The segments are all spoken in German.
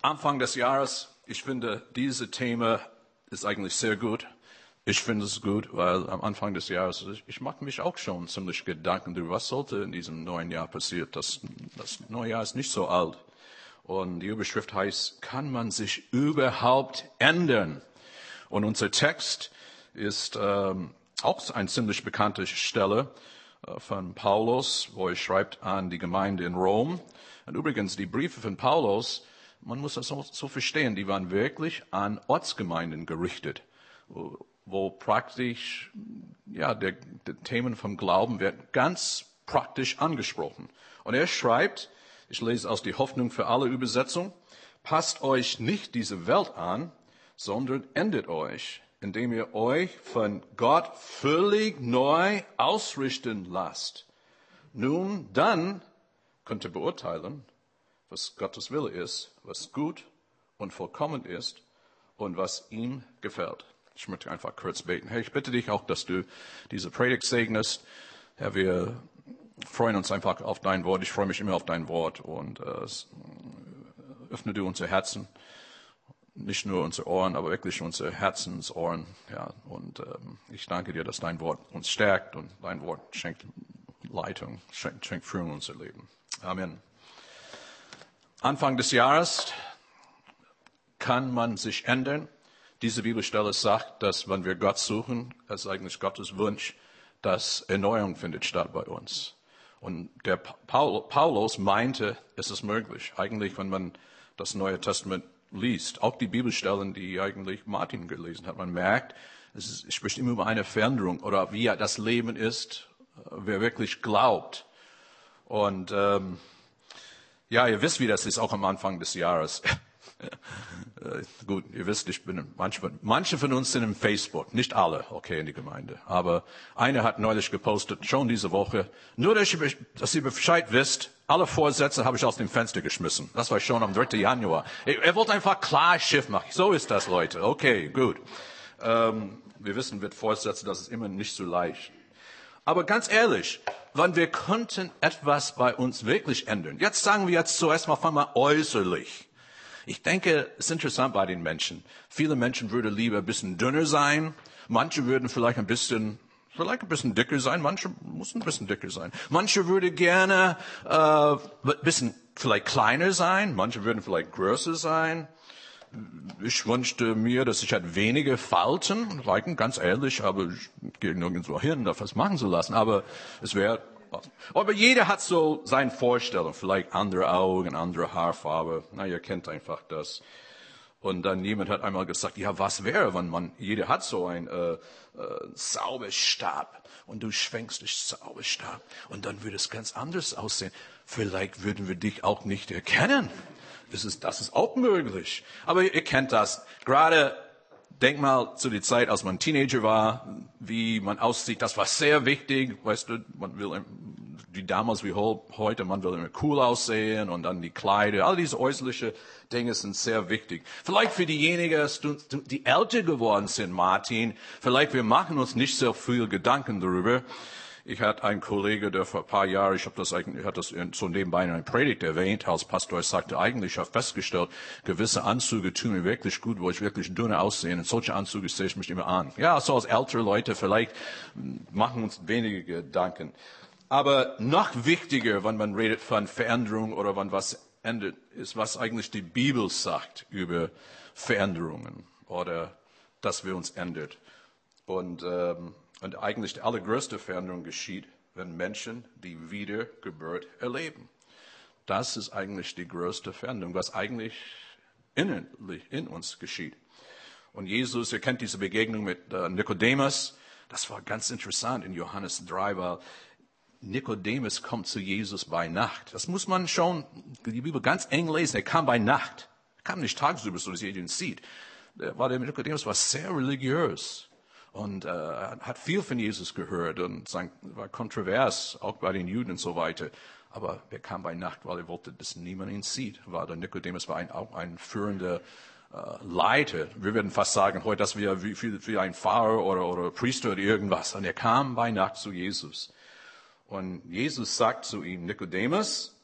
Anfang des Jahres, ich finde, dieses Thema ist eigentlich sehr gut. Ich finde es gut, weil am Anfang des Jahres, ich, ich mache mich auch schon ziemlich Gedanken darüber, was sollte in diesem neuen Jahr passieren. Das, das neue Jahr ist nicht so alt. Und die Überschrift heißt, kann man sich überhaupt ändern? Und unser Text ist ähm, auch eine ziemlich bekannte Stelle äh, von Paulus, wo er schreibt an die Gemeinde in Rom. Und übrigens, die Briefe von Paulus, man muss das so, verstehen, die waren wirklich an Ortsgemeinden gerichtet wo praktisch, ja, der, der Themen vom Glauben wird ganz praktisch angesprochen. Und er schreibt, ich lese aus die Hoffnung für alle Übersetzung, passt euch nicht diese Welt an, sondern endet euch, indem ihr euch von Gott völlig neu ausrichten lasst. Nun, dann könnt ihr beurteilen, was Gottes Wille ist, was gut und vollkommen ist und was ihm gefällt. Ich möchte einfach kurz beten. Herr, ich bitte dich auch, dass du diese Predigt segnest. Herr, wir freuen uns einfach auf dein Wort. Ich freue mich immer auf dein Wort und äh, öffne du unser Herzen, nicht nur unsere Ohren, aber wirklich unsere Herzensohren. Ja, und ähm, ich danke dir, dass dein Wort uns stärkt und dein Wort schenkt Leitung, schenkt, schenkt Führung in unser Leben. Amen. Anfang des Jahres kann man sich ändern. Diese Bibelstelle sagt, dass wenn wir Gott suchen, es ist eigentlich Gottes Wunsch, dass Erneuerung findet statt bei uns. Und der Paulus meinte, es ist möglich. Eigentlich, wenn man das Neue Testament liest, auch die Bibelstellen, die eigentlich Martin gelesen hat, man merkt, es spricht immer über eine Veränderung oder wie das Leben ist, wer wirklich glaubt. Und ähm, ja, ihr wisst, wie das ist, auch am Anfang des Jahres. Äh, gut, ihr wisst, ich bin, manche, manche von uns sind im Facebook, nicht alle, okay, in die Gemeinde. Aber einer hat neulich gepostet, schon diese Woche, nur dass ihr, dass ihr Bescheid wisst, alle Vorsätze habe ich aus dem Fenster geschmissen. Das war schon am 3. Januar. Er, er wollte einfach klar Schiff machen. So ist das, Leute. Okay, gut. Ähm, wir wissen mit Vorsätzen, das ist immer nicht so leicht. Aber ganz ehrlich, wann wir könnten etwas bei uns wirklich ändern. Jetzt sagen wir jetzt zuerst mal, fangen wir äußerlich. Ich denke, es ist interessant bei den Menschen. Viele Menschen würden lieber ein bisschen dünner sein. Manche würden vielleicht ein bisschen vielleicht ein bisschen dicker sein, manche müssen ein bisschen dicker sein. Manche würden gerne äh, ein bisschen vielleicht kleiner sein, manche würden vielleicht größer sein. Ich wünschte mir, dass ich halt weniger Falten, ganz ehrlich, aber ich gehe nirgendwo hin, das machen zu lassen. Aber es wäre aber jeder hat so seine Vorstellung, vielleicht andere Augen, andere Haarfarbe. Na, ihr kennt einfach das. Und dann jemand hat einmal gesagt, ja, was wäre, wenn man, jeder hat so einen äh, äh, Zauberstab und du schwenkst dich Zauberstab und dann würde es ganz anders aussehen. Vielleicht würden wir dich auch nicht erkennen. Das ist, das ist auch möglich. Aber ihr kennt das. Gerade Denk mal zu der Zeit, als man Teenager war, wie man aussieht. Das war sehr wichtig. Weißt du, man will, wie damals wie heute, man will immer cool aussehen und dann die Kleider. All diese äußerlichen Dinge sind sehr wichtig. Vielleicht für diejenigen, die älter geworden sind, Martin, vielleicht wir machen uns nicht so viel Gedanken darüber. Ich hatte einen Kollege, der vor ein paar Jahren, ich habe das eigentlich, hat das so nebenbei in einer Predigt erwähnt, als Pastor sagte, eigentlich, ich habe festgestellt, gewisse Anzüge tun mir wirklich gut, wo ich wirklich dünner aussehe. Und solche Anzüge sehe ich mich immer an. Ja, so als ältere Leute vielleicht machen uns wenige Gedanken. Aber noch wichtiger, wenn man redet von Veränderung oder wenn was endet, ist, was eigentlich die Bibel sagt über Veränderungen oder dass wir uns ändert. Und ähm, und eigentlich die allergrößte Veränderung geschieht, wenn Menschen die Wiedergeburt erleben. Das ist eigentlich die größte Veränderung, was eigentlich innerlich in uns geschieht. Und Jesus, ihr kennt diese Begegnung mit äh, Nikodemus. Das war ganz interessant in Johannes 3, weil Nikodemus kommt zu Jesus bei Nacht. Das muss man schon, die Bibel ganz eng lesen. Er kam bei Nacht. Er kam nicht tagsüber, so dass jeder ihn sieht. Der Nikodemus war sehr religiös und äh, hat viel von Jesus gehört und war kontrovers, auch bei den Juden und so weiter. Aber er kam bei Nacht, weil er wollte, dass niemand ihn sieht. War der Nikodemus war ein, auch ein führender äh, Leiter. Wir würden fast sagen heute, dass wir wie, wie, wie ein Pfarrer oder, oder Priester oder irgendwas. Und er kam bei Nacht zu Jesus. Und Jesus sagt zu ihm, Nikodemus,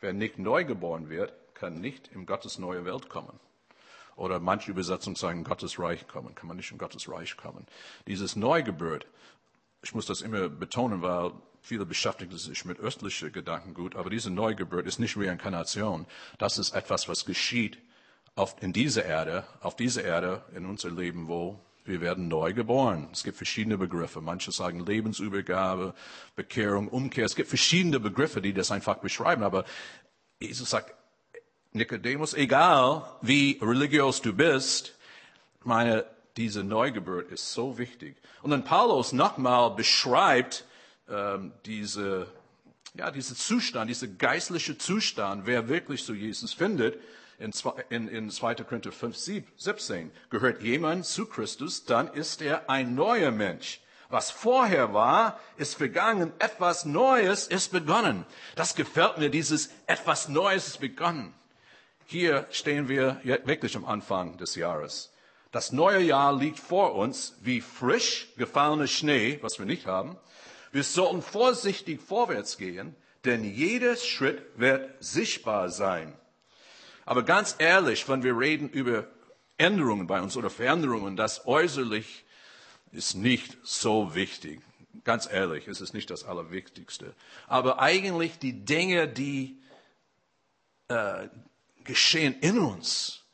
wer nicht neu geboren wird, kann nicht in Gottes neue Welt kommen. Oder manche Übersetzungen sagen, Gottes Reich kommen, kann man nicht in Gottes Reich kommen. Dieses Neugeburt, ich muss das immer betonen, weil viele beschäftigen sich mit östlichen Gedankengut, aber diese Neugeburt ist nicht Reinkarnation. Das ist etwas, was geschieht auf, in dieser Erde, auf dieser Erde, in unser Leben, wo wir werden neu geboren. Es gibt verschiedene Begriffe. Manche sagen Lebensübergabe, Bekehrung, Umkehr. Es gibt verschiedene Begriffe, die das einfach beschreiben. Aber Jesus sagt, Nikodemus, egal wie religiös du bist, meine, diese Neugeburt ist so wichtig. Und dann Paulus nochmal beschreibt ähm, diese, ja, diese Zustand, diese geistliche Zustand, wer wirklich so Jesus findet in, in, in 2. Korinther 5, 17, gehört jemand zu Christus, dann ist er ein neuer Mensch. Was vorher war, ist vergangen. Etwas Neues ist begonnen. Das gefällt mir, dieses etwas Neues ist begonnen. Hier stehen wir wirklich am Anfang des Jahres. Das neue Jahr liegt vor uns wie frisch gefallener Schnee, was wir nicht haben. Wir sollten vorsichtig vorwärts gehen, denn jeder Schritt wird sichtbar sein. Aber ganz ehrlich, wenn wir reden über Änderungen bei uns oder Veränderungen, das äußerlich ist nicht so wichtig. Ganz ehrlich, es ist nicht das Allerwichtigste. Aber eigentlich die Dinge, die äh, geschehen in uns,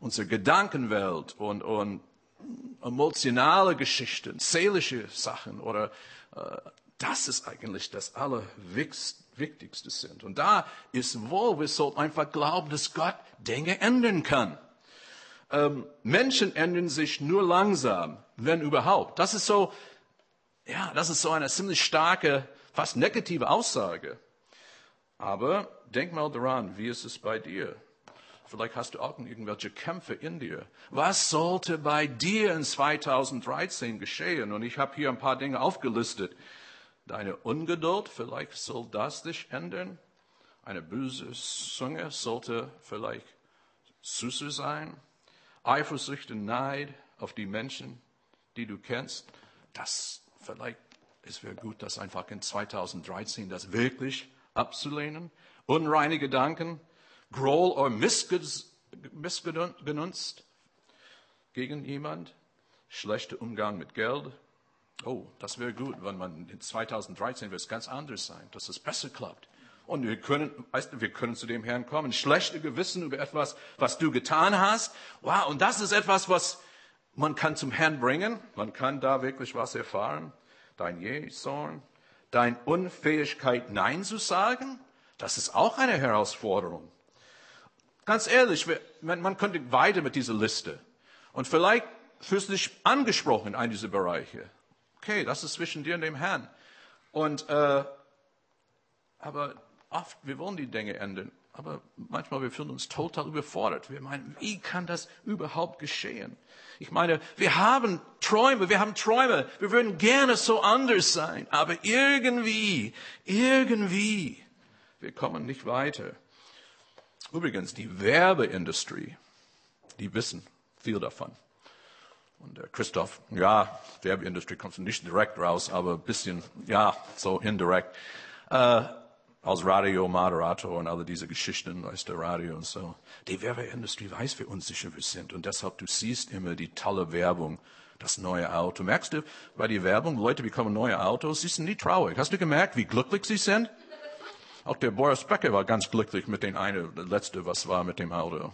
unsere Gedankenwelt und, und emotionale Geschichten, seelische Sachen oder äh, das ist eigentlich das Allerwichtigste. Wichtigste sind. Und da ist wohl, wir sollten einfach glauben, dass Gott Dinge ändern kann. Ähm, Menschen ändern sich nur langsam, wenn überhaupt. Das ist so, ja, das ist so eine ziemlich starke, fast negative Aussage. Aber denk mal daran, wie ist es bei dir? Vielleicht hast du auch irgendwelche Kämpfe in dir. Was sollte bei dir in 2013 geschehen? Und ich habe hier ein paar Dinge aufgelistet. Deine Ungeduld, vielleicht soll das dich ändern. Eine böse Zunge sollte vielleicht süßer sein. Eifersucht und Neid auf die Menschen, die du kennst. Das vielleicht, es wäre gut, das einfach in 2013 das wirklich abzulehnen. Unreine Gedanken, Groll oder Missgenutzt gegen jemand, schlechter Umgang mit Geld, Oh, das wäre gut, wenn man in 2013 wird es ganz anders sein, dass es besser klappt. Und wir können, weißt du, wir können zu dem Herrn kommen. Schlechte Gewissen über etwas, was du getan hast. Wow, und das ist etwas, was man kann zum Herrn bringen. Man kann da wirklich was erfahren. Dein Jähzorn, deine Unfähigkeit, Nein zu sagen, das ist auch eine Herausforderung. Ganz ehrlich, man könnte weiter mit dieser Liste. Und vielleicht fühlst du dich angesprochen in dieser Bereiche. Okay, das ist zwischen dir und dem Herrn. Und, äh, aber oft, wir wollen die Dinge ändern. Aber manchmal, wir fühlen uns total überfordert. Wir meinen, wie kann das überhaupt geschehen? Ich meine, wir haben Träume, wir haben Träume. Wir würden gerne so anders sein. Aber irgendwie, irgendwie, wir kommen nicht weiter. Übrigens, die Werbeindustrie, die wissen viel davon. Und der Christoph, ja, Werbeindustrie kommt nicht direkt raus, aber ein bisschen, ja, so indirekt. Äh, als Radiomoderator und alle diese Geschichten aus der Radio und so. Die Werbeindustrie weiß, wie unsicher wir sind. Und deshalb, du siehst immer die tolle Werbung, das neue Auto. Merkst du bei der Werbung, Leute bekommen neue Autos, sie sind nie traurig. Hast du gemerkt, wie glücklich sie sind? Auch der Boris Becker war ganz glücklich mit dem einen, der letzte, was war mit dem Auto.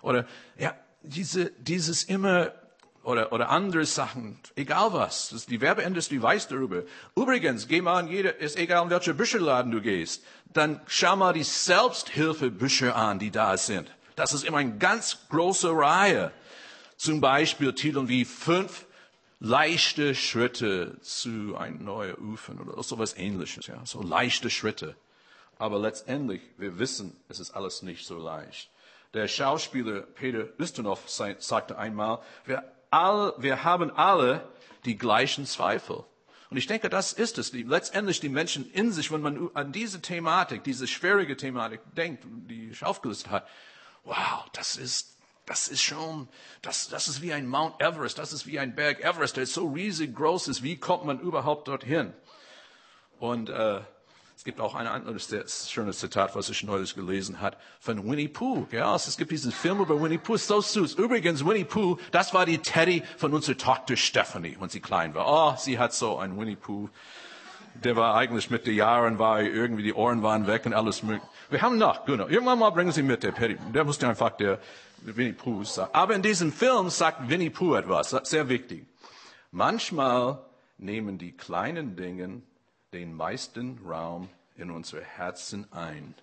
Oder, ja, diese, dieses immer oder, oder andere Sachen, egal was. Die Werbeindustrie weiß darüber. Übrigens, geh mal an jede, ist egal in welcher Bücherladen du gehst, dann schau mal die Selbsthilfebücher an, die da sind. Das ist immer eine ganz große Reihe. Zum Beispiel Titel wie fünf leichte Schritte zu ein neuer Ufer oder sowas ähnliches, ja. So leichte Schritte. Aber letztendlich, wir wissen, es ist alles nicht so leicht. Der Schauspieler Peter Ustinov sagte einmal, wer all, wir haben alle die gleichen Zweifel. Und ich denke, das ist es. Die, letztendlich die Menschen in sich, wenn man an diese Thematik, diese schwierige Thematik denkt, die ich aufgelistet habe, wow, das ist, das ist schon, das, das ist wie ein Mount Everest, das ist wie ein Berg Everest, der so riesig groß ist. Wie kommt man überhaupt dorthin? Und äh, Es gibt auch ein anderes schönes Zitat, was ich neulich gelesen habe, von Winnie Pooh. Ja, es gibt diesen Film über Winnie Pooh, so süß. Übrigens, Winnie Pooh, das war die Teddy von unserer Tochter Stephanie, wenn sie klein war. Oh, sie hat so ein Winnie Pooh. Der war eigentlich mit den Jahren, war irgendwie, die Ohren waren weg und alles mögliche. Wir haben noch, genau. Irgendwann mal bringen sie mit, der Teddy. Der musste einfach der Winnie Pooh sagen. Aber in diesem Film sagt Winnie Pooh etwas, sehr wichtig. Manchmal nehmen die kleinen Dinge den meisten Raum in unsere Herzen ein.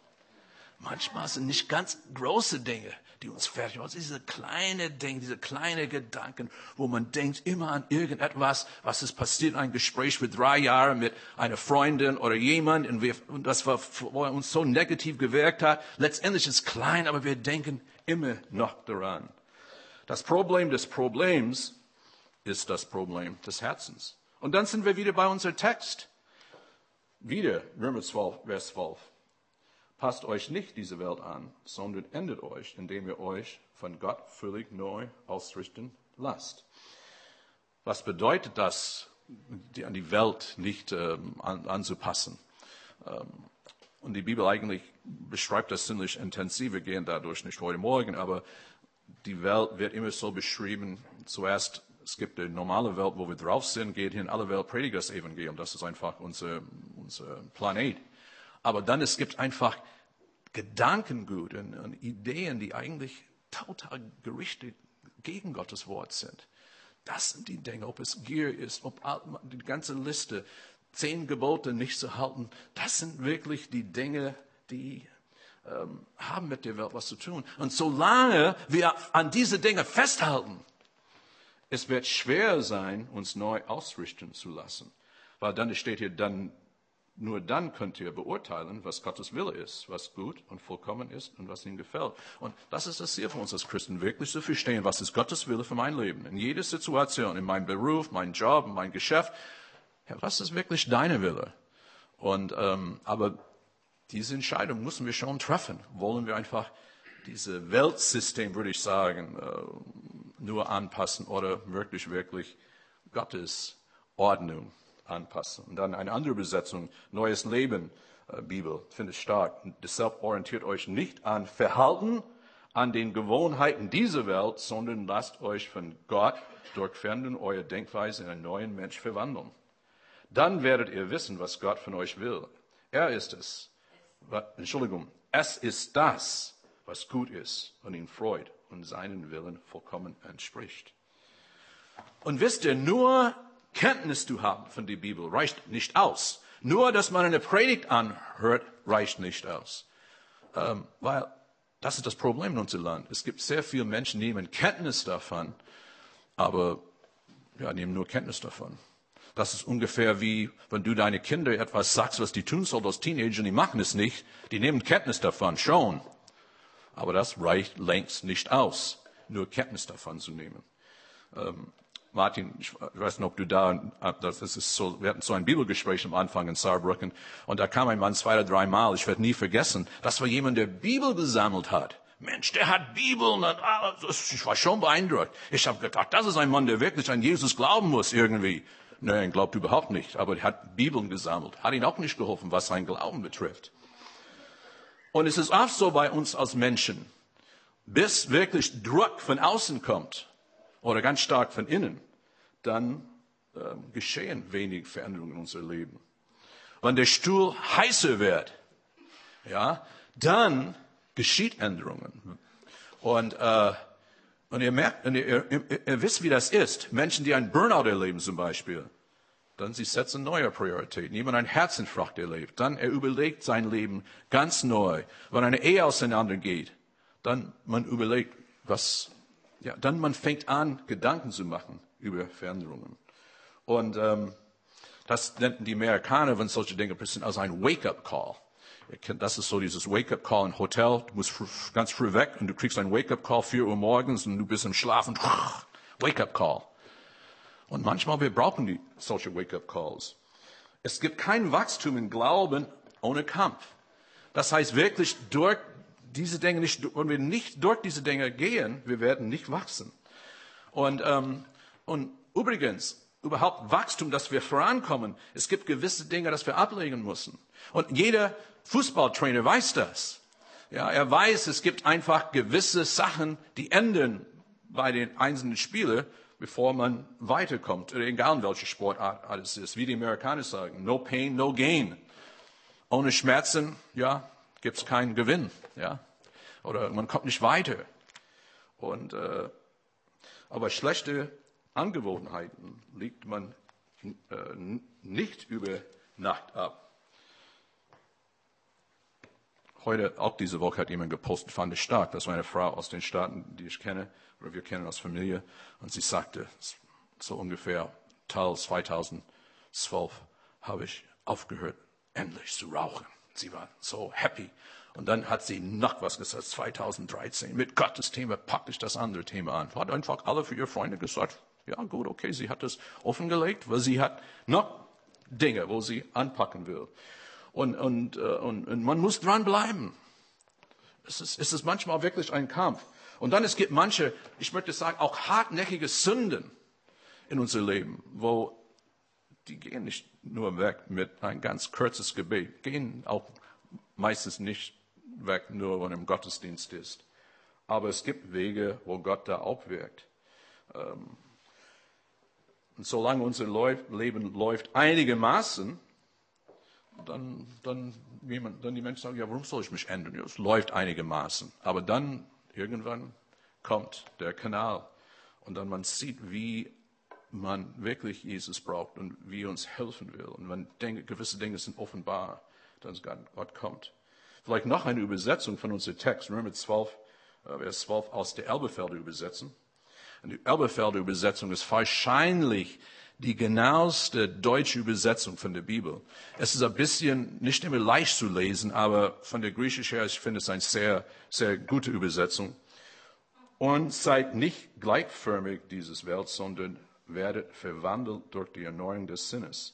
Manchmal sind nicht ganz große Dinge, die uns fertig machen. Diese kleine Dinge, diese kleinen Gedanken, wo man denkt immer an irgendetwas, was ist passiert, ein Gespräch für drei Jahre mit einer Freundin oder jemand, und, wir, und das war, uns so negativ gewirkt hat. Letztendlich ist es klein, aber wir denken immer noch daran. Das Problem des Problems ist das Problem des Herzens. Und dann sind wir wieder bei unserem Text. Wieder Römer 12, Vers 12. Passt euch nicht diese Welt an, sondern ändert euch, indem ihr euch von Gott völlig neu ausrichten lasst. Was bedeutet das, die, an die Welt nicht ähm, an, anzupassen? Ähm, und die Bibel eigentlich beschreibt das ziemlich intensiv. Wir gehen dadurch nicht heute Morgen, aber die Welt wird immer so beschrieben. Zuerst es gibt eine normale Welt, wo wir drauf sind, geht hin alle Welt, predigt das Evangelium. Das ist einfach unser, unser Planet. Aber dann es gibt einfach Gedankengut und, und Ideen, die eigentlich total gerichtet gegen Gottes Wort sind. Das sind die Dinge, ob es Gier ist, ob die ganze Liste, zehn Gebote nicht zu halten, das sind wirklich die Dinge, die ähm, haben mit der Welt was zu tun. Und solange wir an diese Dinge festhalten, es wird schwer sein, uns neu ausrichten zu lassen. Weil dann steht hier, dann, nur dann könnt ihr beurteilen, was Gottes Wille ist, was gut und vollkommen ist und was ihm gefällt. Und das ist das Ziel für uns als Christen, wirklich zu verstehen, was ist Gottes Wille für mein Leben. In jeder Situation, in meinem Beruf, meinem Job, in meinem Geschäft. Ja, was ist wirklich deine Wille? Und, ähm, aber diese Entscheidung müssen wir schon treffen. Wollen wir einfach dieses Weltsystem, würde ich sagen, äh, nur anpassen oder wirklich, wirklich Gottes Ordnung anpassen. Und dann eine andere Übersetzung, Neues Leben, äh, Bibel, finde ich stark. Deshalb orientiert euch nicht an Verhalten, an den Gewohnheiten dieser Welt, sondern lasst euch von Gott durch Fernsehen eure Denkweise in einen neuen Mensch verwandeln. Dann werdet ihr wissen, was Gott von euch will. Er ist es. Entschuldigung, es ist das, was gut ist und ihn freut und seinen Willen vollkommen entspricht. Und wisst ihr, nur Kenntnis zu haben von der Bibel reicht nicht aus. Nur, dass man eine Predigt anhört, reicht nicht aus. Ähm, weil das ist das Problem in unserem Land. Es gibt sehr viele Menschen, die nehmen Kenntnis davon, aber ja, nehmen nur Kenntnis davon. Das ist ungefähr wie, wenn du deine Kinder etwas sagst, was die tun sollen als Teenager, die machen es nicht. Die nehmen Kenntnis davon, schon. Aber das reicht längst nicht aus, nur Kenntnis davon zu nehmen. Ähm, Martin, ich weiß nicht, ob du da, das ist so, wir hatten so ein Bibelgespräch am Anfang in Saarbrücken und da kam ein Mann zwei oder drei Mal, ich werde nie vergessen, das war jemand, der Bibel gesammelt hat. Mensch, der hat Bibel. Und, ah, ich war schon beeindruckt. Ich habe gedacht, das ist ein Mann, der wirklich an Jesus glauben muss irgendwie. Nein, glaubt überhaupt nicht, aber er hat Bibeln gesammelt. Hat ihn auch nicht geholfen, was sein Glauben betrifft. Und es ist oft so bei uns als Menschen, bis wirklich Druck von außen kommt oder ganz stark von innen, dann äh, geschehen wenig Veränderungen in unserem Leben. Wenn der Stuhl heißer wird, ja, dann geschieht Änderungen. Und, äh, und ihr merkt, und ihr, ihr, ihr wisst, wie das ist. Menschen, die ein Burnout erleben zum Beispiel, dann sie setzen neue Prioritäten. Jemand ein Herzinfarkt erlebt, dann er überlegt sein Leben ganz neu. Wenn eine Ehe auseinandergeht, dann man überlegt, was, ja, dann man fängt an, Gedanken zu machen über Veränderungen. Und ähm, das nennen die Amerikaner, wenn solche Dinge passieren, als ein Wake-up-Call. Das ist so dieses Wake-up-Call im Hotel. Du musst ganz früh weg und du kriegst ein Wake-up-Call, vier Uhr morgens und du bist im Schlafen. Wake-up-Call. Und manchmal wir brauchen die solche Wake-up-Calls. Es gibt kein Wachstum im Glauben ohne Kampf. Das heißt wirklich durch diese Dinge nicht, wenn wir nicht durch diese Dinge gehen, wir werden nicht wachsen. Und, ähm, und übrigens, überhaupt Wachstum, dass wir vorankommen. Es gibt gewisse Dinge, dass wir ablegen müssen. Und jeder Fußballtrainer weiß das. Ja, er weiß, es gibt einfach gewisse Sachen, die enden bei den einzelnen Spielen, bevor man weiterkommt. Egal welche Sportart es ist. Wie die Amerikaner sagen, no pain, no gain. Ohne Schmerzen, ja, gibt's keinen Gewinn. Ja, oder man kommt nicht weiter. Und äh, aber schlechte Angewohnheiten legt man äh, nicht über Nacht ab. Heute, auch diese Woche, hat jemand gepostet, fand ich stark. Das war eine Frau aus den Staaten, die ich kenne, oder wir kennen als Familie. Und sie sagte, so ungefähr Teil 2012 habe ich aufgehört, endlich zu rauchen. Sie war so happy. Und dann hat sie noch was gesagt, 2013. Mit Gottes Thema packe ich das andere Thema an. Hat einfach alle für ihre Freunde gesagt, ja gut, okay, sie hat das offengelegt, weil sie hat noch Dinge, wo sie anpacken will. Und, und, äh, und, und man muss dranbleiben. Es ist, es ist manchmal wirklich ein Kampf. Und dann es gibt manche, ich möchte sagen, auch hartnäckige Sünden in unser Leben, wo die gehen nicht nur weg mit ein ganz kurzes Gebet, gehen auch meistens nicht weg, nur wenn im Gottesdienst ist. Aber es gibt Wege, wo Gott da auch wirkt. Ähm, und solange unser Leben läuft einigermaßen, dann, dann, jemand, dann die Menschen sagen, ja, warum soll ich mich ändern? Es läuft einigermaßen. Aber dann, irgendwann kommt der Kanal. Und dann man sieht, wie man wirklich Jesus braucht und wie er uns helfen will. Und man denkt, gewisse Dinge sind offenbar, dann Gott kommt. Vielleicht noch eine Übersetzung von unserem Text, Römer 12, äh, Vers 12 aus der Elbefelder Übersetzung. Und die Elbefelder Übersetzung ist wahrscheinlich die genaueste deutsche Übersetzung von der Bibel. Es ist ein bisschen nicht immer leicht zu lesen, aber von der Griechisch her, ich finde es eine sehr, sehr gute Übersetzung. Und seid nicht gleichförmig dieses Welt, sondern werdet verwandelt durch die Erneuerung des Sinnes,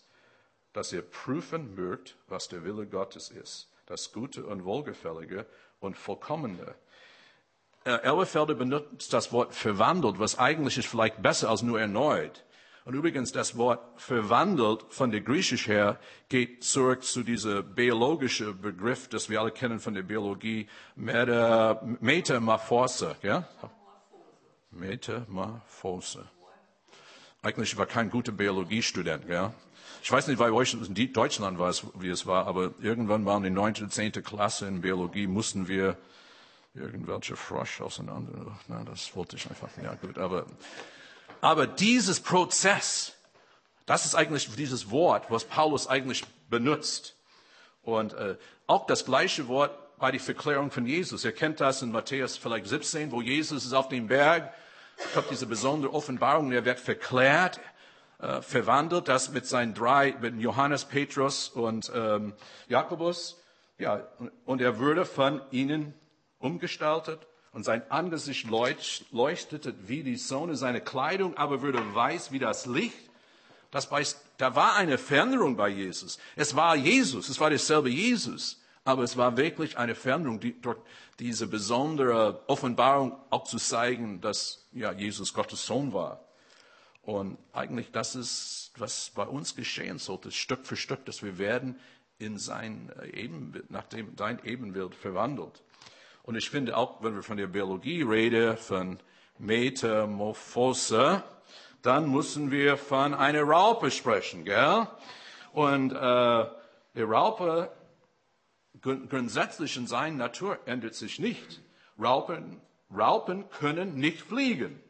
dass ihr prüfen mögt, was der Wille Gottes ist das Gute und Wohlgefällige und Vollkommene. Äh, Elberfelder benutzt das Wort verwandelt, was eigentlich ist vielleicht besser als nur erneut. Und übrigens, das Wort verwandelt von der Griechisch her geht zurück zu dieser biologischen Begriff, das wir alle kennen von der Biologie, Metamorphose, ja? Metamorphose. Eigentlich war kein guter Biologiestudent, ja? Ich weiß nicht, bei euch in Deutschland war es, wie es war, aber irgendwann waren die neunte, zehnte Klasse in Biologie, mussten wir irgendwelche Frosch auseinander. Na, das wollte ich einfach. Ja, gut, aber, aber dieses Prozess, das ist eigentlich dieses Wort, was Paulus eigentlich benutzt. Und äh, auch das gleiche Wort bei der Verklärung von Jesus. Ihr kennt das in Matthäus vielleicht 17, wo Jesus ist auf dem Berg, kommt diese besondere Offenbarung, er wird verklärt äh, verwandelt, das mit seinen drei, mit Johannes, Petrus und ähm, Jakobus. Ja, und er würde von ihnen umgestaltet und sein Angesicht leuchtete wie die Sonne, seine Kleidung aber würde weiß wie das Licht. Das heißt, da war eine Veränderung bei Jesus. Es war Jesus, es war derselbe Jesus, aber es war wirklich eine Veränderung, die, durch diese besondere Offenbarung auch zu zeigen, dass ja, Jesus Gottes Sohn war. Und eigentlich das ist, was bei uns geschehen sollte, Stück für Stück, dass wir werden in sein Ebenbild, nach dem, sein Ebenbild verwandelt. Und ich finde auch, wenn wir von der Biologie reden, von Metamorphose, dann müssen wir von einer Raupe sprechen, gell? Und äh, die Raupe grundsätzlich in seiner Natur ändert sich nicht. Raupen, Raupen können nicht fliegen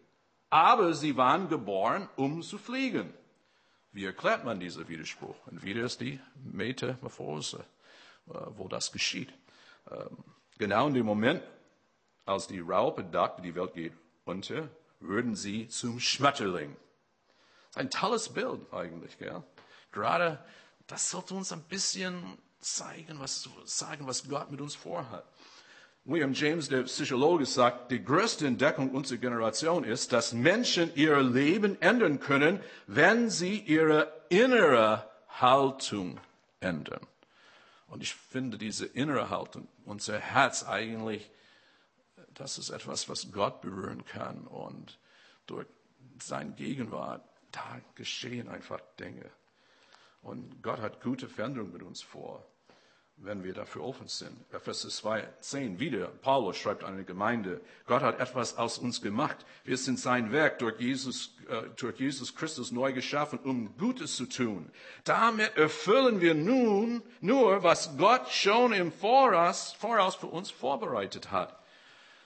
aber sie waren geboren, um zu fliegen. Wie erklärt man diesen Widerspruch? Und wieder ist die Metamorphose, äh, wo das geschieht. Genau in dem Moment, als die Raupe dachte, die Welt geht unter, würden sie zum Schmetterling. Ein tolles Bild eigentlich, gell? Gerade, das sollte uns ein bisschen zeigen, was, sagen, was Gott mit uns vorhat. William James, der Psychologe, sagt, die größte Entdeckung unserer Generation ist, dass Menschen ihr Leben ändern können, wenn sie ihre innere Haltung ändern. Und ich finde diese innere Haltung, unser Herz eigentlich, das ist etwas, was Gott berühren kann und durch sein Gegenwart da geschehen einfach Dinge. Und Gott hat gute Veränderungen mit uns vor wenn wir dafür offen sind. Epheser 2, 10 wieder. Paulus schreibt an eine Gemeinde, Gott hat etwas aus uns gemacht. Wir sind sein Werk durch Jesus, äh, durch Jesus Christus neu geschaffen, um Gutes zu tun. Damit erfüllen wir nun nur, was Gott schon im Voraus, Voraus für uns vorbereitet hat.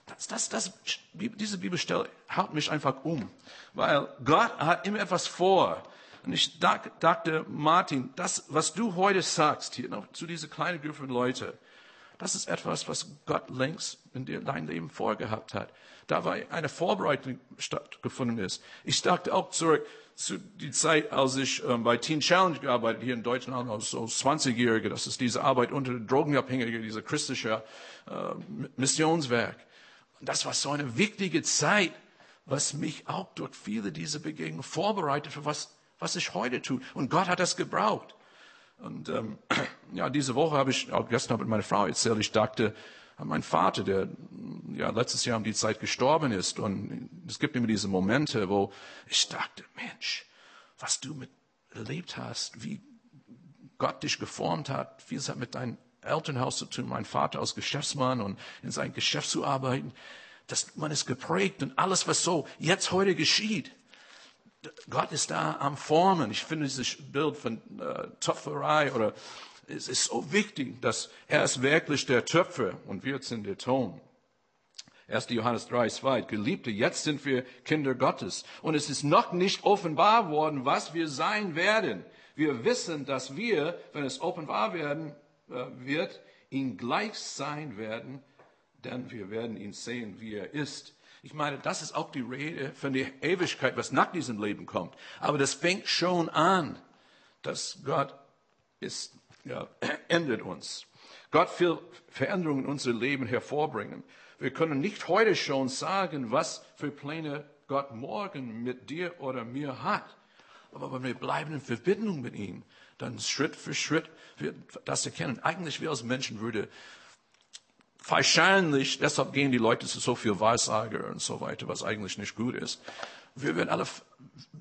Das, das, das, diese Bibelstelle haut mich einfach um, weil Gott hat immer etwas vor. Und ich dachte, Martin, das, was du heute sagst, hier noch zu dieser kleinen Gruppe Leuten, das ist etwas, was Gott längst in dein Leben vorgehabt hat. Da war eine Vorbereitung stattgefunden ist. Ich dachte auch zurück zu die Zeit, als ich ähm, bei Teen Challenge gearbeitet hier in Deutschland als so 20-Jährige. Das ist diese Arbeit unter Drogenabhängigen, dieser christliche äh, Missionswerk. Und das war so eine wichtige Zeit, was mich auch durch viele dieser Begegnungen vorbereitet für was was ich heute tue. Und Gott hat das gebraucht. Und ähm, ja, diese Woche habe ich, auch gestern mit meiner Frau erzählt, ich dachte an meinen Vater, der ja letztes Jahr um die Zeit gestorben ist. Und es gibt immer diese Momente, wo ich dachte, Mensch, was du mit erlebt hast, wie Gott dich geformt hat, wie es hat mit deinem Elternhaus zu tun, mein Vater als Geschäftsmann und in sein Geschäft zu arbeiten, dass man ist geprägt und alles, was so jetzt heute geschieht, Gott ist da am Formen. Ich finde dieses Bild von äh, Töpferei oder es ist so wichtig, dass er ist wirklich der Töpfer und wir sind der Ton. 1. Johannes 3, 2. Geliebte, jetzt sind wir Kinder Gottes. Und es ist noch nicht offenbar worden, was wir sein werden. Wir wissen, dass wir, wenn es offenbar werden äh, wird, ihn gleich sein werden, denn wir werden ihn sehen, wie er ist. Ich meine, das ist auch die Rede von der Ewigkeit, was nach diesem Leben kommt. Aber das fängt schon an, dass Gott ist, ja, ändert uns. Gott will Veränderungen in unser Leben hervorbringen. Wir können nicht heute schon sagen, was für Pläne Gott morgen mit dir oder mir hat. Aber wenn wir bleiben in Verbindung mit ihm, dann Schritt für Schritt wird das erkennen. Eigentlich wir als Menschen würde Wahrscheinlich, deshalb gehen die Leute zu so viel Wahrsager und so weiter, was eigentlich nicht gut ist. Wir würden alle,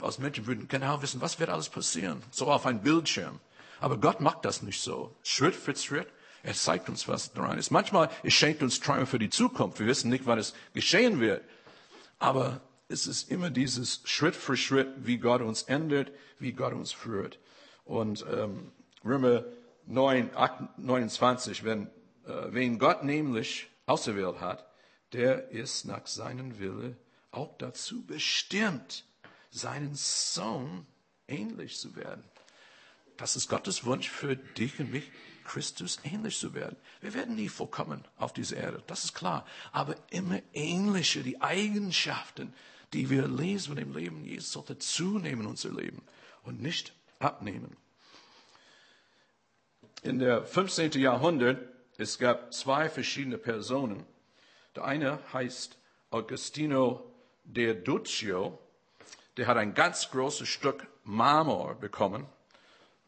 als Menschen würden genau wissen, was wird alles passieren. So auf einem Bildschirm. Aber Gott macht das nicht so. Schritt für Schritt. Er zeigt uns, was dran ist. Manchmal, es schenkt uns Träume für die Zukunft. Wir wissen nicht, wann es geschehen wird. Aber es ist immer dieses Schritt für Schritt, wie Gott uns ändert, wie Gott uns führt. Und ähm, Römer 9, 8, 29, wenn wen Gott nämlich auserwählt hat, der ist nach seinem Wille auch dazu bestimmt, seinen Sohn ähnlich zu werden. Das ist Gottes Wunsch für dich und mich, Christus ähnlich zu werden. Wir werden nie vollkommen auf dieser Erde, das ist klar. Aber immer ähnlicher, die Eigenschaften, die wir lesen von dem Leben Jesus, sollte zunehmen unser Leben und nicht abnehmen. In der 15. Jahrhundert es gab zwei verschiedene Personen. Der eine heißt Augustino de Duccio. Der hat ein ganz großes Stück Marmor bekommen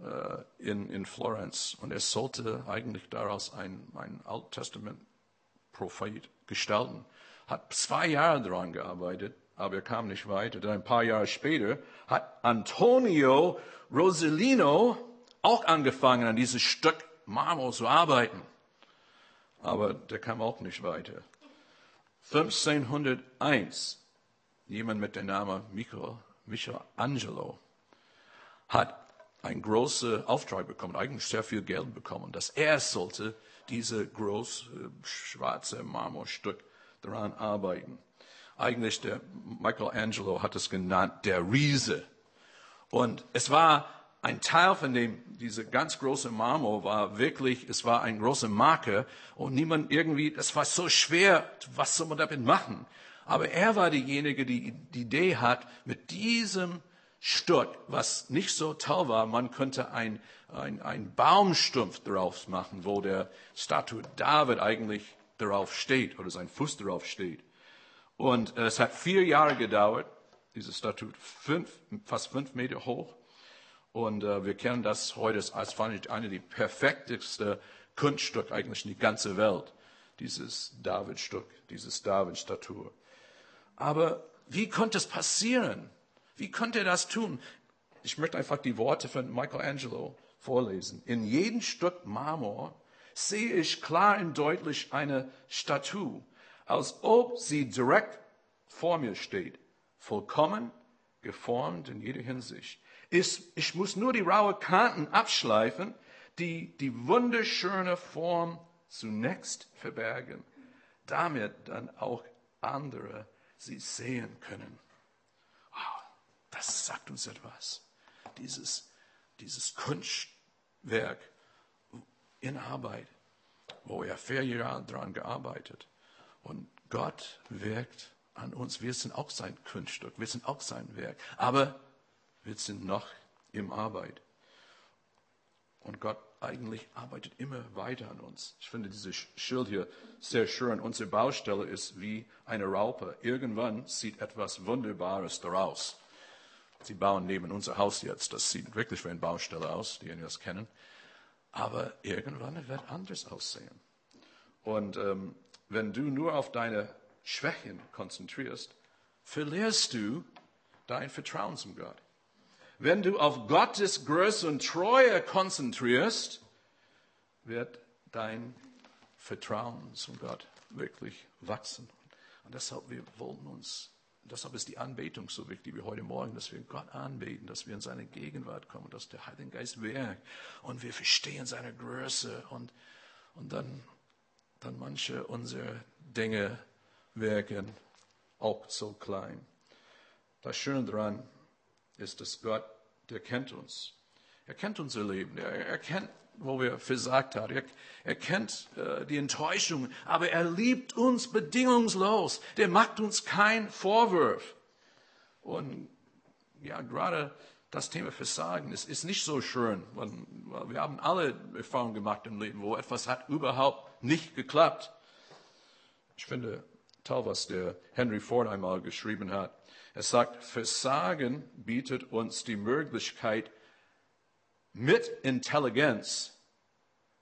äh, in, in Florenz. Und er sollte eigentlich daraus ein, ein Alttestament-Prophet gestalten. Hat zwei Jahre daran gearbeitet, aber er kam nicht weiter. Dann ein paar Jahre später hat Antonio Rossellino auch angefangen, an dieses Stück Marmor zu arbeiten aber der kam auch nicht weiter. 1501, jemand mit dem Namen Michael, Michelangelo hat einen großen Auftrag bekommen, eigentlich sehr viel Geld bekommen, dass er sollte diese große schwarze Marmorstück daran arbeiten. Eigentlich der Michelangelo hat es genannt, der Riese. Und es war ein Teil von dem, diese ganz große Marmor war wirklich, es war ein großer Marke und niemand irgendwie, es war so schwer, was soll man damit machen? Aber er war diejenige, die die Idee hat, mit diesem Stück, was nicht so toll war, man könnte ein, ein, ein Baumstumpf drauf machen, wo der Statue David eigentlich darauf steht oder sein Fuß darauf steht. Und es hat vier Jahre gedauert, diese Statue, fünf, fast fünf Meter hoch. Und äh, wir kennen das heute als eine der perfektesten Kunststück eigentlich in die ganze Welt. Dieses David-Stück, dieses David-Statue. Aber wie konnte es passieren? Wie konnte er das tun? Ich möchte einfach die Worte von Michelangelo vorlesen. In jedem Stück Marmor sehe ich klar und deutlich eine Statue, als ob sie direkt vor mir steht, vollkommen geformt in jeder Hinsicht. Ich, ich muss nur die raue Kanten abschleifen, die die wunderschöne Form zunächst verbergen, damit dann auch andere sie sehen können. Wow, das sagt uns etwas. Dieses, dieses Kunstwerk in Arbeit, wo er vier Jahre daran gearbeitet. Und Gott wirkt an uns. Wir sind auch sein Kunststück, wir sind auch sein Werk. Aber wir sind noch im Arbeit. Und Gott eigentlich arbeitet immer weiter an uns. Ich finde dieses Schild hier sehr schön. Unsere Baustelle ist wie eine Raupe. Irgendwann sieht etwas Wunderbares daraus. Sie bauen neben unser Haus jetzt. Das sieht wirklich wie eine Baustelle aus, die das kennen. Aber irgendwann wird anders aussehen. Und ähm, wenn du nur auf deine Schwächen konzentrierst, verlierst du dein Vertrauen zum Gott. Wenn du auf Gottes Größe und Treue konzentrierst, wird dein Vertrauen zum Gott wirklich wachsen. Und deshalb, wir wollen uns, deshalb ist die Anbetung so wichtig wie heute Morgen, dass wir Gott anbeten, dass wir in seine Gegenwart kommen, dass der Heilige Geist wirkt und wir verstehen seine Größe und, und dann, dann manche unserer Dinge wirken auch so klein. Das Schöne daran ist, dass Gott, der kennt uns. Er kennt unser Leben. Er, er kennt, wo wir versagt haben. Er, er kennt äh, die Enttäuschung. Aber er liebt uns bedingungslos. Der macht uns keinen Vorwurf. Und ja, gerade das Thema Versagen ist, ist nicht so schön. Weil wir haben alle Erfahrungen gemacht im Leben, wo etwas hat überhaupt nicht geklappt. Ich finde toll, was der Henry Ford einmal geschrieben hat. Er sagt, Versagen bietet uns die Möglichkeit, mit Intelligenz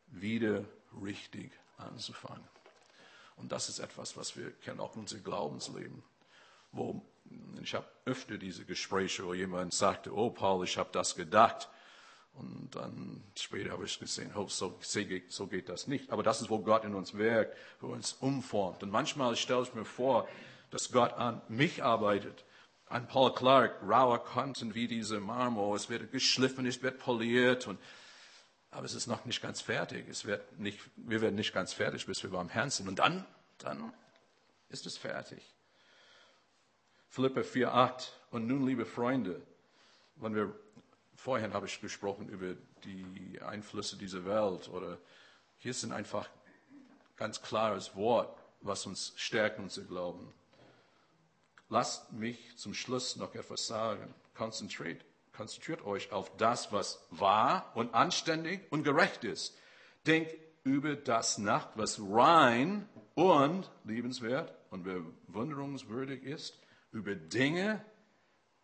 wieder richtig anzufangen. Und das ist etwas, was wir kennen, auch in unserem Glaubensleben. Wo ich habe öfter diese Gespräche, wo jemand sagte, oh Paul, ich habe das gedacht. Und dann später habe ich gesehen, oh, so, so geht das nicht. Aber das ist, wo Gott in uns wirkt, wo uns umformt. Und manchmal stelle ich mir vor, dass Gott an mich arbeitet an Paul Clark raue Kanten wie diese Marmor. Es wird geschliffen, es wird poliert. Und, aber es ist noch nicht ganz fertig. Es wird nicht, wir werden nicht ganz fertig, bis wir beim Herrn sind. Und dann, dann ist es fertig. Philippe 4,8. Und nun, liebe Freunde, wenn wir, vorhin habe ich gesprochen über die Einflüsse dieser Welt oder hier sind einfach ganz klares Wort, was uns stärkt, unser Glauben. Lasst mich zum Schluss noch etwas sagen. Konzentriert, konzentriert euch auf das, was wahr und anständig und gerecht ist. Denkt über das nach, was rein und liebenswert und bewunderungswürdig ist, über Dinge,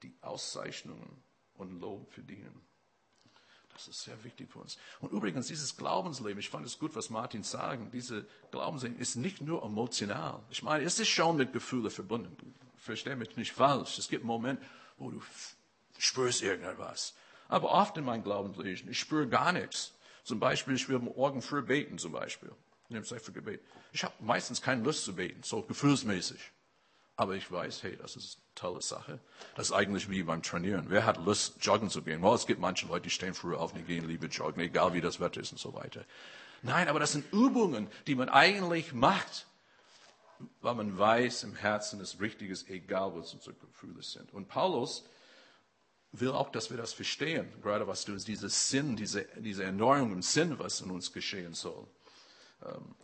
die Auszeichnungen und Lob verdienen. Das ist sehr wichtig für uns. Und übrigens, dieses Glaubensleben, ich fand es gut, was Martin sagen, diese Glaubensleben ist nicht nur emotional. Ich meine, es ist schon mit Gefühlen verbunden verstehe mich nicht falsch. Es gibt Momente, wo du spürst irgendetwas. Aber oft in meinem Glaubensleben, ich spüre gar nichts. Zum Beispiel, ich will morgen früh beten, zum Beispiel. Ich nehme Zeit für Gebet. Ich habe meistens keine Lust zu beten, so gefühlsmäßig. Aber ich weiß, hey, das ist eine tolle Sache. Das ist eigentlich wie beim Trainieren. Wer hat Lust, joggen zu gehen? Well, es gibt manche Leute, die stehen früher auf und die gehen lieber joggen, egal wie das Wetter ist und so weiter. Nein, aber das sind Übungen, die man eigentlich macht, weil man weiß im Herzen ist Richtiges, egal was unsere Gefühle sind. Und Paulus will auch, dass wir das verstehen, gerade was du, dieses Sinn, diese, diese Erneuerung im Sinn, was in uns geschehen soll. Ähm,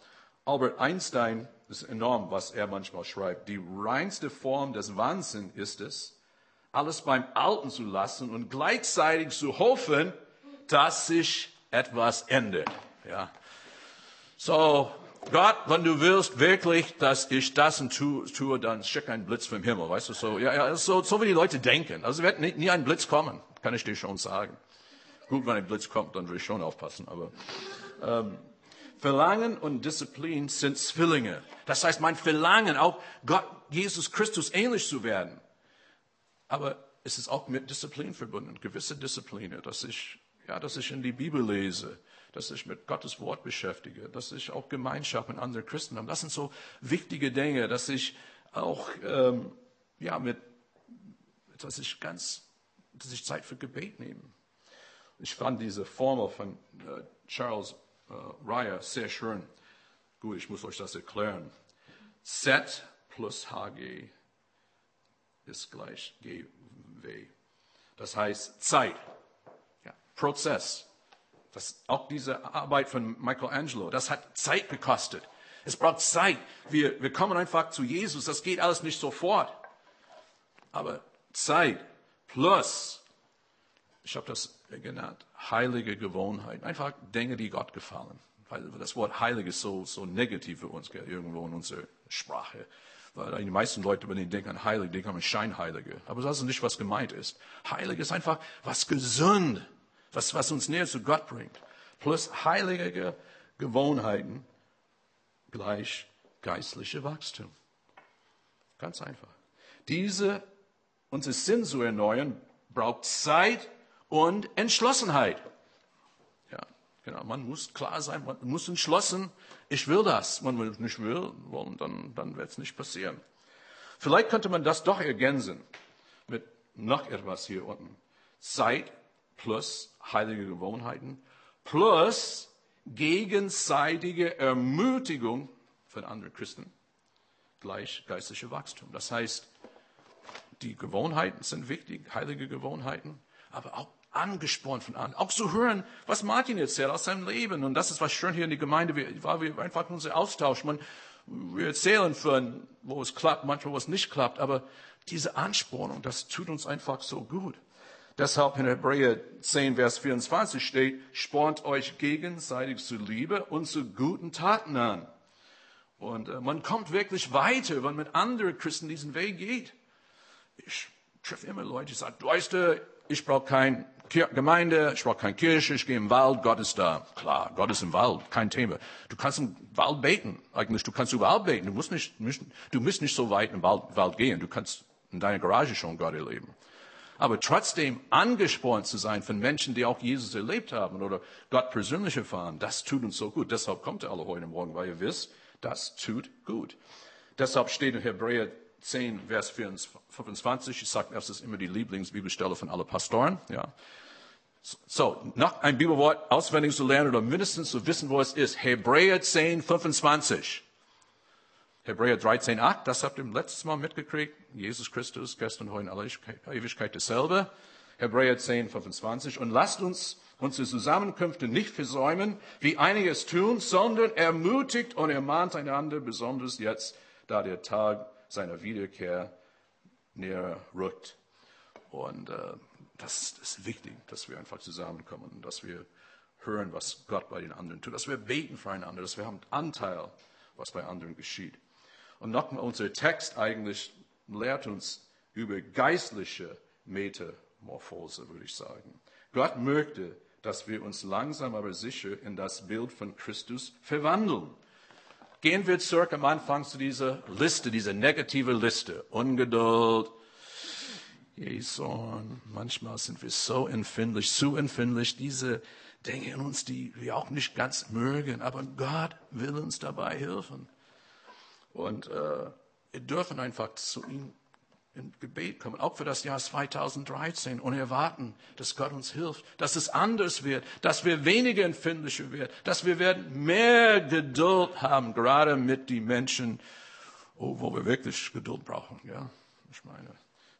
Albert Einstein ist enorm, was er manchmal schreibt. Die reinste Form des Wahnsinns ist es, alles beim Alten zu lassen und gleichzeitig zu hoffen, dass sich etwas ändert. Ja. So, Gott, wenn du willst wirklich, dass ich das und tue, dann schick einen Blitz vom Himmel, weißt du, so, ja, ja, so, so wie die Leute denken. Also wird nie, nie ein Blitz kommen, kann ich dir schon sagen. Gut, wenn ein Blitz kommt, dann will ich schon aufpassen, aber, ähm, Verlangen und Disziplin sind Zwillinge. Das heißt, mein Verlangen, auch Gott, Jesus Christus ähnlich zu werden. Aber ist es auch mit Disziplin verbunden, gewisse Disziplinen, dass ich, ja, dass ich in die Bibel lese, dass ich mit Gottes Wort beschäftige, dass ich auch Gemeinschaft mit anderen Christen habe. Das sind so wichtige Dinge, dass ich auch, ähm, ja, mit, dass ich ganz, dass ich Zeit für Gebet nehme. Ich fand diese Formel von äh, Charles äh, Ryer sehr schön. Gut, ich muss euch das erklären. Z plus HG ist gleich GW. Das heißt Zeit, ja, Prozess. Das, auch diese Arbeit von Michelangelo, das hat Zeit gekostet. Es braucht Zeit. Wir, wir kommen einfach zu Jesus. Das geht alles nicht sofort. Aber Zeit plus, ich habe das genannt, heilige Gewohnheiten. Einfach Dinge, die Gott gefallen. Weil das Wort heilig ist so, so negativ für uns, irgendwo in unserer Sprache. Weil die meisten Leute, wenn sie denken an heilig, denken an Scheinheilige. Aber das ist nicht, was gemeint ist. Heilig ist einfach was gesund, was, was uns näher zu Gott bringt. Plus heilige Gewohnheiten gleich geistliche Wachstum. Ganz einfach. Diese, unser Sinn zu erneuern, braucht Zeit und Entschlossenheit. Ja, genau. Man muss klar sein, man muss entschlossen, ich will das. Wenn man nicht will, dann, dann wird es nicht passieren. Vielleicht könnte man das doch ergänzen mit noch etwas hier unten. Zeit plus heilige Gewohnheiten plus gegenseitige Ermutigung von anderen Christen gleich geistliche Wachstum. Das heißt, die Gewohnheiten sind wichtig, heilige Gewohnheiten, aber auch angespornt von anderen. Auch zu hören, was Martin erzählt aus seinem Leben. Und das ist was schön hier in der Gemeinde, weil wir einfach unser Austausch. Man, wir erzählen von, wo es klappt, manchmal wo es nicht klappt, aber diese Anspornung, das tut uns einfach so gut. Deshalb in Hebräer 10, Vers 24 steht, spornt euch gegenseitig zu Liebe und zu guten Taten an. Und äh, man kommt wirklich weiter, wenn man mit anderen Christen diesen Weg geht. Ich treffe immer Leute, die sagen, du weißt, ich brauche keine Gemeinde, ich brauche keine Kirche, ich gehe im Wald, Gott ist da. Klar, Gott ist im Wald, kein Thema. Du kannst im Wald beten, eigentlich, du kannst überall beten. Du musst nicht, du musst nicht so weit im Wald, Wald gehen. Du kannst in deiner Garage schon Gott erleben aber trotzdem angespornt zu sein von Menschen, die auch Jesus erlebt haben oder Gott persönlich erfahren, das tut uns so gut. Deshalb kommt ihr alle heute Morgen, weil ihr wisst, das tut gut. Deshalb steht in Hebräer 10, Vers 25, ich sage, das ist immer die Lieblingsbibelstelle von allen Pastoren, ja. So, noch ein Bibelwort auswendig zu lernen oder mindestens zu wissen, wo es ist. Hebräer 10, 25. Hebräer 13, 8, das habt ihr letztes Mal mitgekriegt. Jesus Christus, gestern, heute, in aller Ewigkeit dasselbe. Hebräer 10, 25. Und lasst uns unsere Zusammenkünfte nicht versäumen, wie einige es tun, sondern ermutigt und ermahnt einander, besonders jetzt, da der Tag seiner Wiederkehr näher rückt. Und äh, das, ist wichtig, dass wir einfach zusammenkommen, dass wir hören, was Gott bei den anderen tut, dass wir beten füreinander, dass wir haben Anteil, was bei anderen geschieht. Und nochmal, unser Text eigentlich lehrt uns über geistliche Metamorphose, würde ich sagen. Gott möchte, dass wir uns langsam aber sicher in das Bild von Christus verwandeln. Gehen wir zurück am Anfang zu dieser Liste, dieser negative Liste. Ungeduld, Jason, manchmal sind wir so empfindlich, zu empfindlich, diese Dinge in uns, die wir auch nicht ganz mögen, aber Gott will uns dabei helfen. Und äh, wir dürfen einfach zu ihm in Gebet kommen, auch für das Jahr 2013 und erwarten, dass Gott uns hilft, dass es anders wird, dass wir weniger empfindlicher werden, dass wir werden mehr Geduld haben, gerade mit den Menschen, oh, wo wir wirklich Geduld brauchen. Ja, ich meine,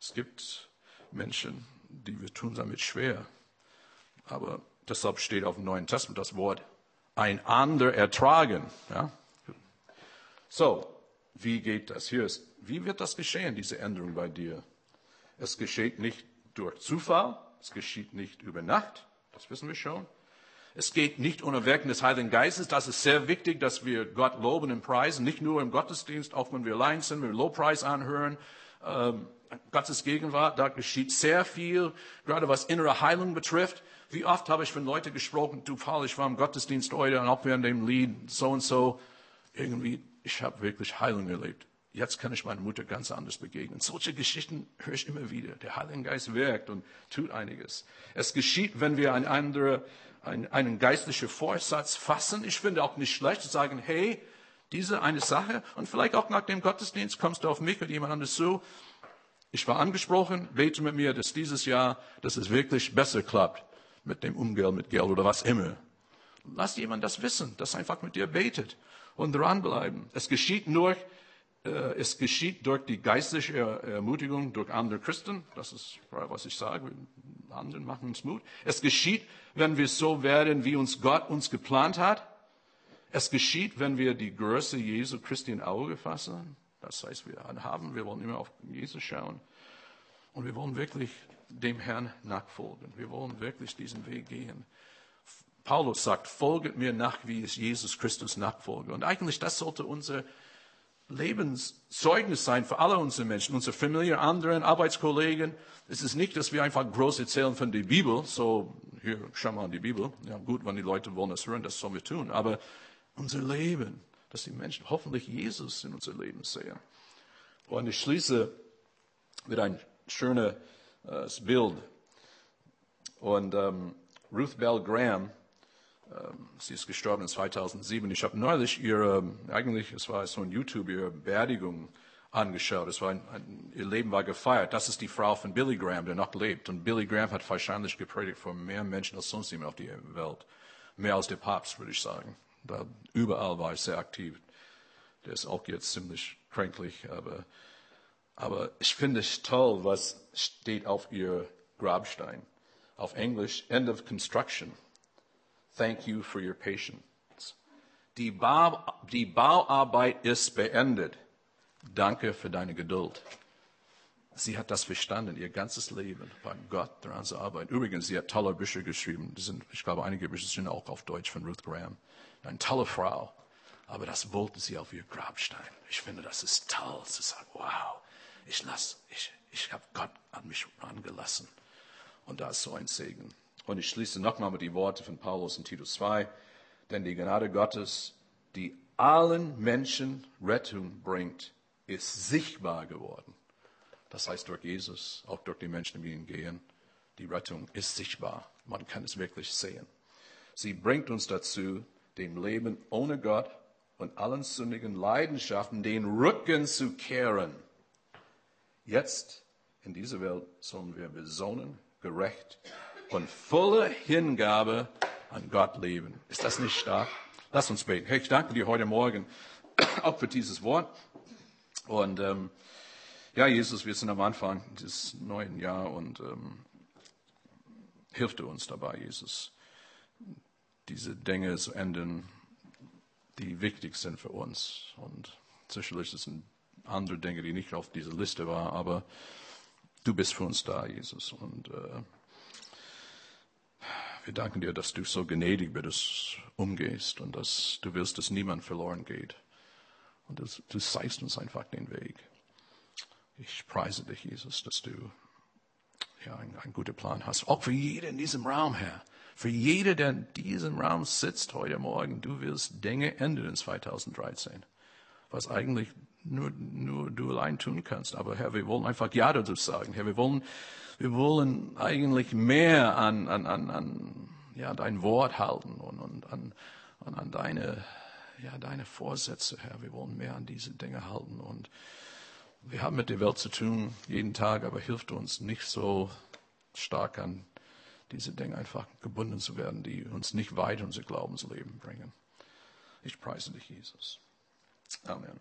es gibt Menschen, die wir tun damit schwer, aber deshalb steht auf dem Neuen Testament das Wort einander ertragen. Ja, so wie geht das? Hier ist, wie wird das geschehen, diese Änderung bei dir? Es geschieht nicht durch Zufall, es geschieht nicht über Nacht, das wissen wir schon. Es geht nicht ohne Wirken des Heiligen Geistes. Das ist sehr wichtig, dass wir Gott loben und preisen, nicht nur im Gottesdienst, auch wenn wir allein sind, wenn wir Lobpreis anhören. Ähm, Gottes Gegenwart, da geschieht sehr viel, gerade was innere Heilung betrifft. Wie oft habe ich von Leuten gesprochen, du Paul, ich war im Gottesdienst heute und auch während dem Lied so und so, irgendwie ich habe wirklich Heilung erlebt. jetzt kann ich meiner Mutter ganz anders begegnen. Solche Geschichten höre ich immer wieder. Der Heilige Geist wirkt und tut einiges. Es geschieht, wenn wir ein andere, ein, einen geistlichen Vorsatz fassen. Ich finde auch nicht schlecht zu sagen, hey, diese eine Sache und vielleicht auch nach dem Gottesdienst kommst du auf mich oder jemand anderes zu. Ich war angesprochen, bete mit mir, dass dieses Jahr, dass es wirklich besser klappt mit dem Umgeld, mit Geld oder was immer. Lass jemand das wissen, dass einfach mit dir betet und dranbleiben. Es geschieht nur, äh, es geschieht durch die geistliche Ermutigung durch andere Christen. Das ist, was ich sage. Anderen machen uns Mut. Es geschieht, wenn wir so werden, wie uns Gott uns geplant hat. Es geschieht, wenn wir die Größe Jesu Christi in Auge fassen. Das heißt, wir haben, wir wollen immer auf Jesus schauen. Und wir wollen wirklich dem Herrn nachfolgen. Wir wollen wirklich diesen Weg gehen. Paulus sagt, folget mir nach, wie es Jesus Christus nachfolge. Und eigentlich, das sollte unser Lebenszeugnis sein für alle unsere Menschen, unsere Familie, anderen Arbeitskollegen. Es ist nicht, dass wir einfach groß erzählen von der Bibel, so, hier, schau mal an die Bibel. Ja, gut, wenn die Leute wollen das hören, das sollen wir tun. Aber unser Leben, dass die Menschen hoffentlich Jesus in unser Leben sehen. Und ich schließe mit einem schönen äh, Bild. Und ähm, Ruth Bell Graham, sie ist gestorben in 2007. Ich habe neulich ihre, eigentlich, es war so ein YouTube, ihre Beerdigung angeschaut. Es war ein, ein, ihr Leben war gefeiert. Das ist die Frau von Billy Graham, der noch lebt. Und Billy Graham hat wahrscheinlich gepredigt vor mehr Menschen als sonst jemand auf der Welt. Mehr als der Papst, würde ich sagen. Da überall war er sehr aktiv. Der ist auch jetzt ziemlich kränklich, aber, aber ich finde es toll, was steht auf ihr Grabstein. Auf Englisch, End of Construction. Thank you for your patience. Die, Bau, die Bauarbeit ist beendet. Danke für deine Geduld. Sie hat das verstanden, ihr ganzes Leben bei Gott daran zu arbeiten. Übrigens, sie hat tolle Bücher geschrieben. Sind, ich glaube, einige Bücher sind auch auf Deutsch von Ruth Graham. Eine tolle Frau. Aber das wollte sie auf ihr Grabstein. Ich finde, das ist toll zu sagen, wow, ich ich, ich habe Gott an mich angelassen. Und da ist so ein Segen. Und ich schließe nochmal mit die Worte von Paulus in Titus 2. Denn die Gnade Gottes, die allen Menschen Rettung bringt, ist sichtbar geworden. Das heißt durch Jesus, auch durch die Menschen, die ihn gehen. Die Rettung ist sichtbar. Man kann es wirklich sehen. Sie bringt uns dazu, dem Leben ohne Gott und allen sündigen Leidenschaften den Rücken zu kehren. Jetzt in dieser Welt sollen wir besonnen, gerecht und voller Hingabe an Gott leben. Ist das nicht stark? Lass uns beten. Herr, ich danke dir heute Morgen auch für dieses Wort. Und ähm, ja, Jesus, wir sind am Anfang des neuen Jahres und ähm, hilf du uns dabei, Jesus, diese Dinge zu ändern, die wichtig sind für uns. Und sicherlich sind andere Dinge, die nicht auf dieser Liste waren, aber du bist für uns da, Jesus. Und äh, wir danken dir, dass du so gnädig mit uns umgehst und dass du willst, dass niemand verloren geht. Und das, du zeigst uns einfach den Weg. Ich preise dich, Jesus, dass du ja, einen, einen guten Plan hast. Auch für jeden in diesem Raum, Herr. Für jeder, der in diesem Raum sitzt heute Morgen, du willst Dinge ändern in 2013, was eigentlich nur, nur du allein tun kannst. Aber Herr, wir wollen einfach Ja dazu sagen. Herr, wir wollen, wir wollen eigentlich mehr an, an, an, an ja, dein Wort halten und, und an, an, an deine, ja, deine Vorsätze, Herr. Wir wollen mehr an diese Dinge halten und wir haben mit der Welt zu tun, jeden Tag, aber hilft uns nicht so stark an diese Dinge einfach gebunden zu werden, die uns nicht weit unser Glaubensleben bringen. Ich preise dich, Jesus. Amen.